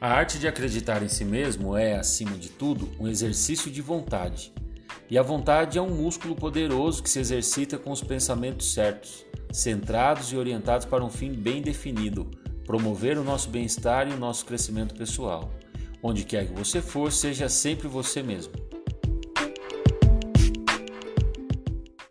A arte de acreditar em si mesmo é, acima de tudo, um exercício de vontade. E a vontade é um músculo poderoso que se exercita com os pensamentos certos, centrados e orientados para um fim bem definido, promover o nosso bem-estar e o nosso crescimento pessoal. Onde quer que você for, seja sempre você mesmo.